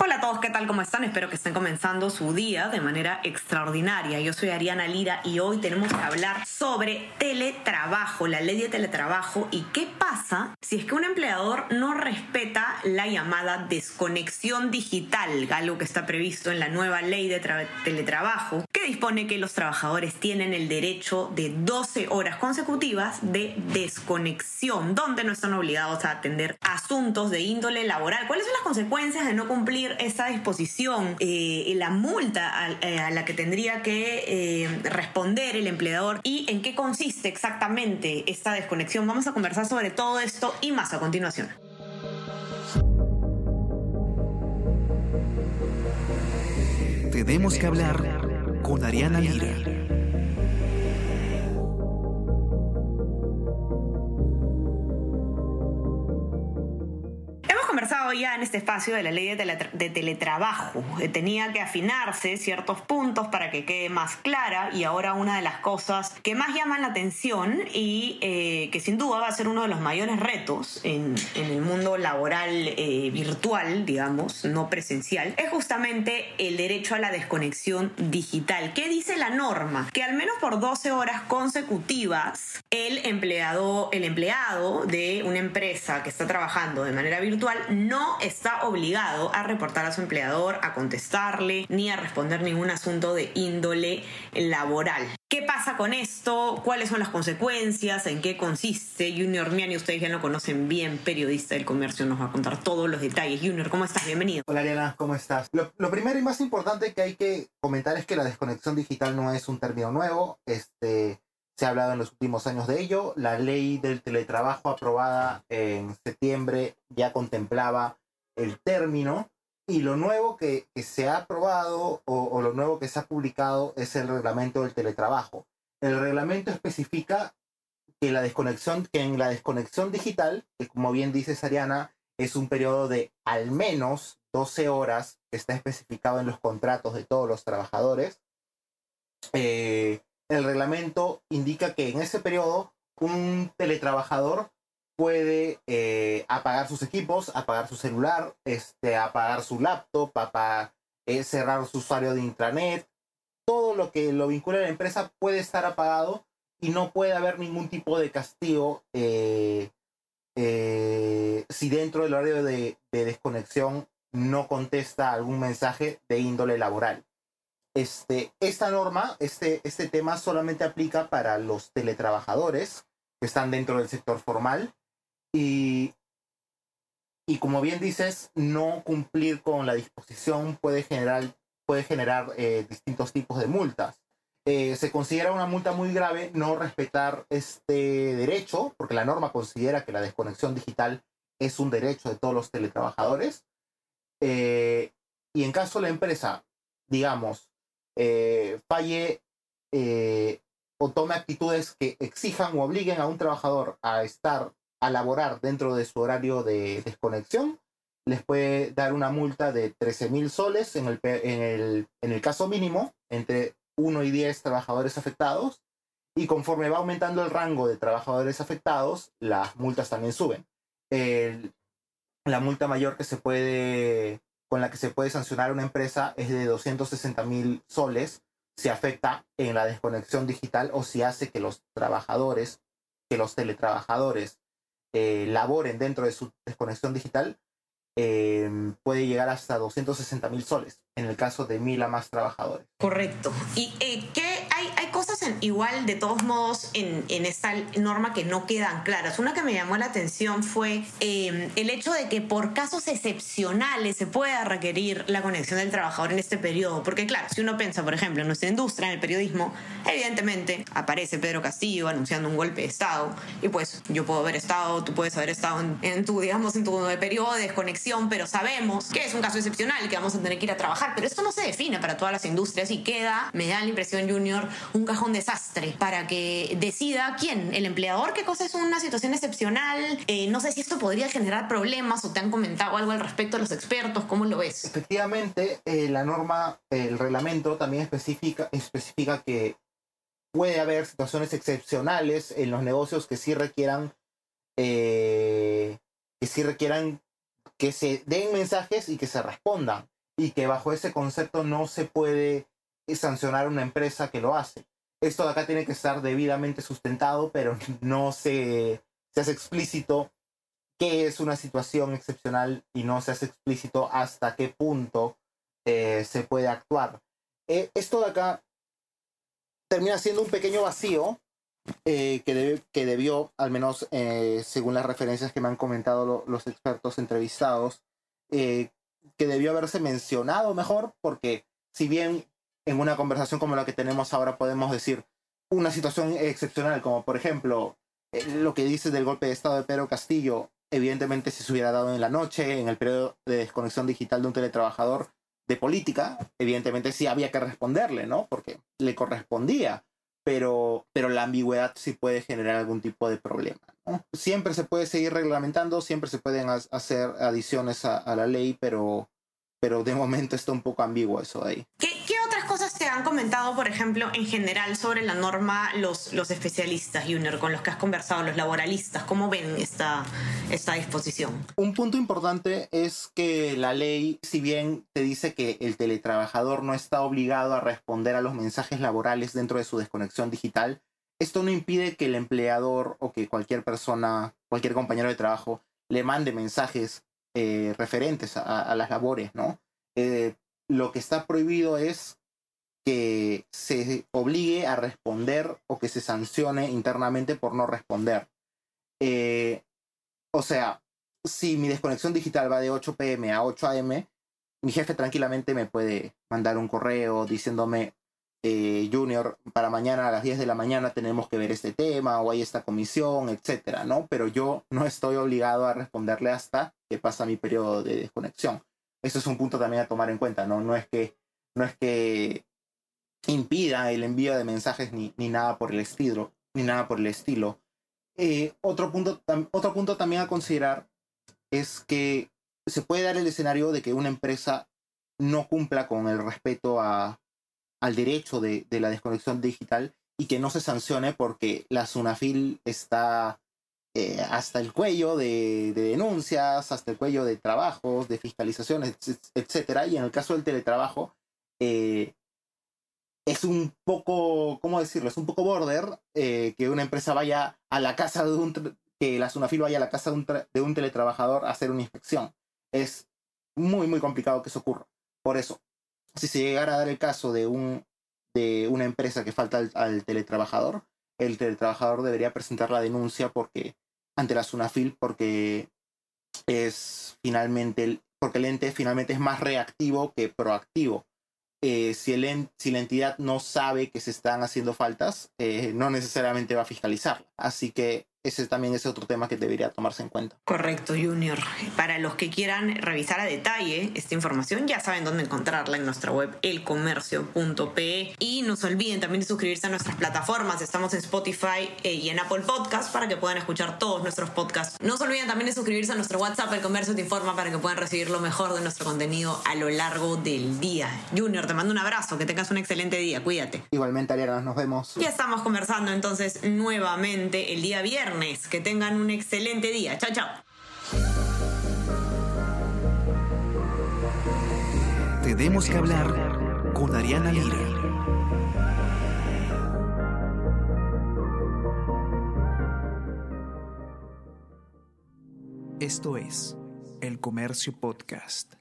Hola a todos, ¿qué tal? ¿Cómo están? Espero que estén comenzando su día de manera extraordinaria. Yo soy Ariana Lira y hoy tenemos que hablar sobre teletrabajo, la ley de teletrabajo y qué pasa si es que un empleador no respeta la llamada desconexión digital, algo que está previsto en la nueva ley de teletrabajo, que dispone que los trabajadores tienen el derecho de 12 horas consecutivas de desconexión, donde no están obligados a atender asuntos de índole laboral. ¿Cuáles son las consecuencias de no cumplir esa disposición, eh, la multa eh, a, la que tendría que eh, responder el empleador y en qué consiste exactamente esta desconexión. Vamos a conversar sobre todo esto y más a continuación. Tenemos que hablar con Ariana Lira. En este espacio de la ley de, teletrabajo. Eh, tenía que afinarse ciertos puntos para que quede más clara y ahora una de las cosas que más llaman la atención y eh, que sin duda va a ser uno de los mayores retos en, el mundo laboral eh, virtual, digamos, no presencial, es justamente el derecho a la desconexión digital. ¿Qué dice la norma? Que al menos por 12 horas consecutivas el empleado, el empleado de una empresa que está trabajando de manera virtual no está obligado a reportar a su empleador, a contestarle, ni a responder ningún asunto de índole laboral. ¿Qué pasa con esto? ¿Cuáles son las consecuencias? ¿En qué consiste? Junior Miani, ustedes ya lo conocen bien, periodista del comercio, nos va a contar todos los detalles. Junior, ¿cómo estás? Bienvenido. Hola Ariana, ¿cómo estás? Lo, primero y más importante que hay que comentar es que la desconexión digital no es un término nuevo. Este, se ha hablado en los últimos años de ello. La ley del teletrabajo aprobada en septiembre ya contemplaba el término y lo nuevo que, se ha aprobado o, lo nuevo que se ha publicado es el reglamento del teletrabajo. El reglamento especifica que la desconexión, que en la desconexión digital, que como bien dice Sariana, es un periodo de al menos 12 horas que está especificado en los contratos de todos los trabajadores. Eh, el reglamento indica que en ese periodo un teletrabajador puede eh, apagar sus equipos, apagar su celular, este, apagar su laptop, apagar, eh, cerrar su usuario de intranet. Todo lo que lo vincula a la empresa puede estar apagado y no puede haber ningún tipo de castigo eh, si dentro del horario de, desconexión no contesta algún mensaje de índole laboral. Este, esta norma, este, este tema solamente aplica para los teletrabajadores que están dentro del sector formal y, y como bien dices, no cumplir con la disposición puede generar, puede generar eh, distintos tipos de multas. Eh, se considera una multa muy grave no respetar este derecho, porque la norma considera que la desconexión digital es un derecho de todos los teletrabajadores. Eh, y en caso la empresa, digamos, falle o tome actitudes que exijan o obliguen a un trabajador a estar a laborar dentro de su horario de desconexión, les puede dar una multa de 13 mil soles en el, en, el, en el caso mínimo, entre 1 y 10 trabajadores afectados, y conforme va aumentando el rango de trabajadores afectados, las multas también suben. la multa mayor que se puede, con la que se puede sancionar una empresa es de 260 mil soles si afecta en la desconexión digital o si hace que los trabajadores, que los teletrabajadores eh, laboren dentro de su desconexión digital, eh, puede llegar hasta 260 mil soles en el caso de mil a más trabajadores. Correcto. ¿Y eh, qué igual, de todos modos, en, en, esta norma que no quedan claras. Una que me llamó la atención fue em, el hecho de que por casos excepcionales se pueda requerir la conexión del trabajador en este periodo. Porque claro, si uno piensa, por ejemplo, en nuestra industria, en el periodismo, evidentemente aparece Pedro Castillo anunciando un golpe de Estado. Y pues yo puedo haber estado, tú puedes haber estado en, tu, digamos, en tu periodo de desconexión, pero sabemos que es un caso excepcional, que vamos a tener que ir a trabajar. Pero esto no se define para todas las industrias y queda, me da la impresión, Junior, un cajón desastre para que decida quién, el empleador, qué cosa es una situación excepcional. Eh, no sé si esto podría generar problemas o te han comentado algo al respecto a los expertos, ¿cómo lo ves? Efectivamente, eh, la norma, el reglamento también especifica, especifica que puede haber situaciones excepcionales en los negocios que sí requieran eh, que sí requieran que se den mensajes y que se respondan. Y que bajo ese concepto no se puede sancionar una empresa que lo hace. Esto de acá tiene que estar debidamente sustentado, pero no se, se hace explícito qué es una situación excepcional y no se hace explícito hasta qué punto eh, se puede actuar. Eh, esto de acá termina siendo un pequeño vacío eh, que, que debió, al menos según las referencias que me han comentado los expertos entrevistados, que debió haberse mencionado mejor, porque si bien en una conversación como la que tenemos ahora podemos decir una situación excepcional, como por ejemplo lo que dice del golpe de Estado de Pedro Castillo, evidentemente si se hubiera dado en la noche, en el periodo de desconexión digital de un teletrabajador de política, evidentemente sí había que responderle, ¿no? Porque le correspondía, pero, pero la ambigüedad sí puede generar algún tipo de problema. ¿no? Siempre se puede seguir reglamentando, siempre se pueden hacer adiciones a, a, la ley, pero, pero de momento está un poco ambiguo eso de ahí. ¿Qué, qué han comentado, por ejemplo, en general sobre la norma los, los especialistas, Junior, con los que has conversado, los laboralistas? ¿Cómo ven esta, esta disposición? Un punto importante es que la ley, si bien te dice que el teletrabajador no está obligado a responder a los mensajes laborales dentro de su desconexión digital, esto no impide que el empleador o que cualquier persona, cualquier compañero de trabajo, le mande mensajes eh, referentes a, a, las labores, ¿no? Eh, lo que está prohibido es que se obligue a responder o que se sancione internamente por no responder. Eh, o sea, si mi desconexión digital va de 8 pm a 8 am, mi jefe tranquilamente me puede mandar un correo diciéndome, eh, Junior, para mañana a las 10 de la mañana tenemos que ver este tema o hay esta comisión, etcétera, ¿no? Pero yo no estoy obligado a responderle hasta que pasa mi periodo de desconexión. Eso es un punto también a tomar en cuenta, ¿no? No es que, no es que impida el envío de mensajes ni, ni nada por el estilo, ni nada por el estilo. Eh, otro, punto, otro punto también a considerar es que se puede dar el escenario de que una empresa no cumpla con el respeto a, al derecho de, de, la desconexión digital y que no se sancione porque la SUNAFIL está eh, hasta el cuello de, de, denuncias, hasta el cuello de trabajos, de fiscalizaciones, etcétera. Y en el caso del teletrabajo, eh, es un poco, ¿cómo decirlo? Es un poco border eh, que una empresa vaya a la casa de un, que la Sunafil vaya a la casa de un, de un teletrabajador a hacer una inspección. Es muy, muy complicado que eso ocurra. Por eso, si se llegara a dar el caso de, un, de una empresa que falta al, al teletrabajador, el teletrabajador debería presentar la denuncia porque ante la Sunafil porque es finalmente porque el ente finalmente es más reactivo que proactivo eh, si, el, si la entidad no sabe que se están haciendo faltas, eh, no necesariamente va a fiscalizarla. Así que ese también es otro tema que debería tomarse en cuenta. Correcto, Junior. Para los que quieran revisar a detalle esta información, ya saben dónde encontrarla en nuestra web elcomercio.pe. Y no se olviden también de suscribirse a nuestras plataformas. Estamos en Spotify eh, y en Apple Podcast para que puedan escuchar todos nuestros podcasts. No se olviden también de suscribirse a nuestro WhatsApp, El Comercio Te Informa, para que puedan recibir lo mejor de nuestro contenido a lo largo del día. Junior, te mando un abrazo, que tengas un excelente día, cuídate. Igualmente, Ariana, nos vemos. Ya estamos conversando entonces nuevamente el día Que tengan un excelente día. Chao, chao. Tenemos que hablar con Ariana Lira. Esto es El Comercio Podcast.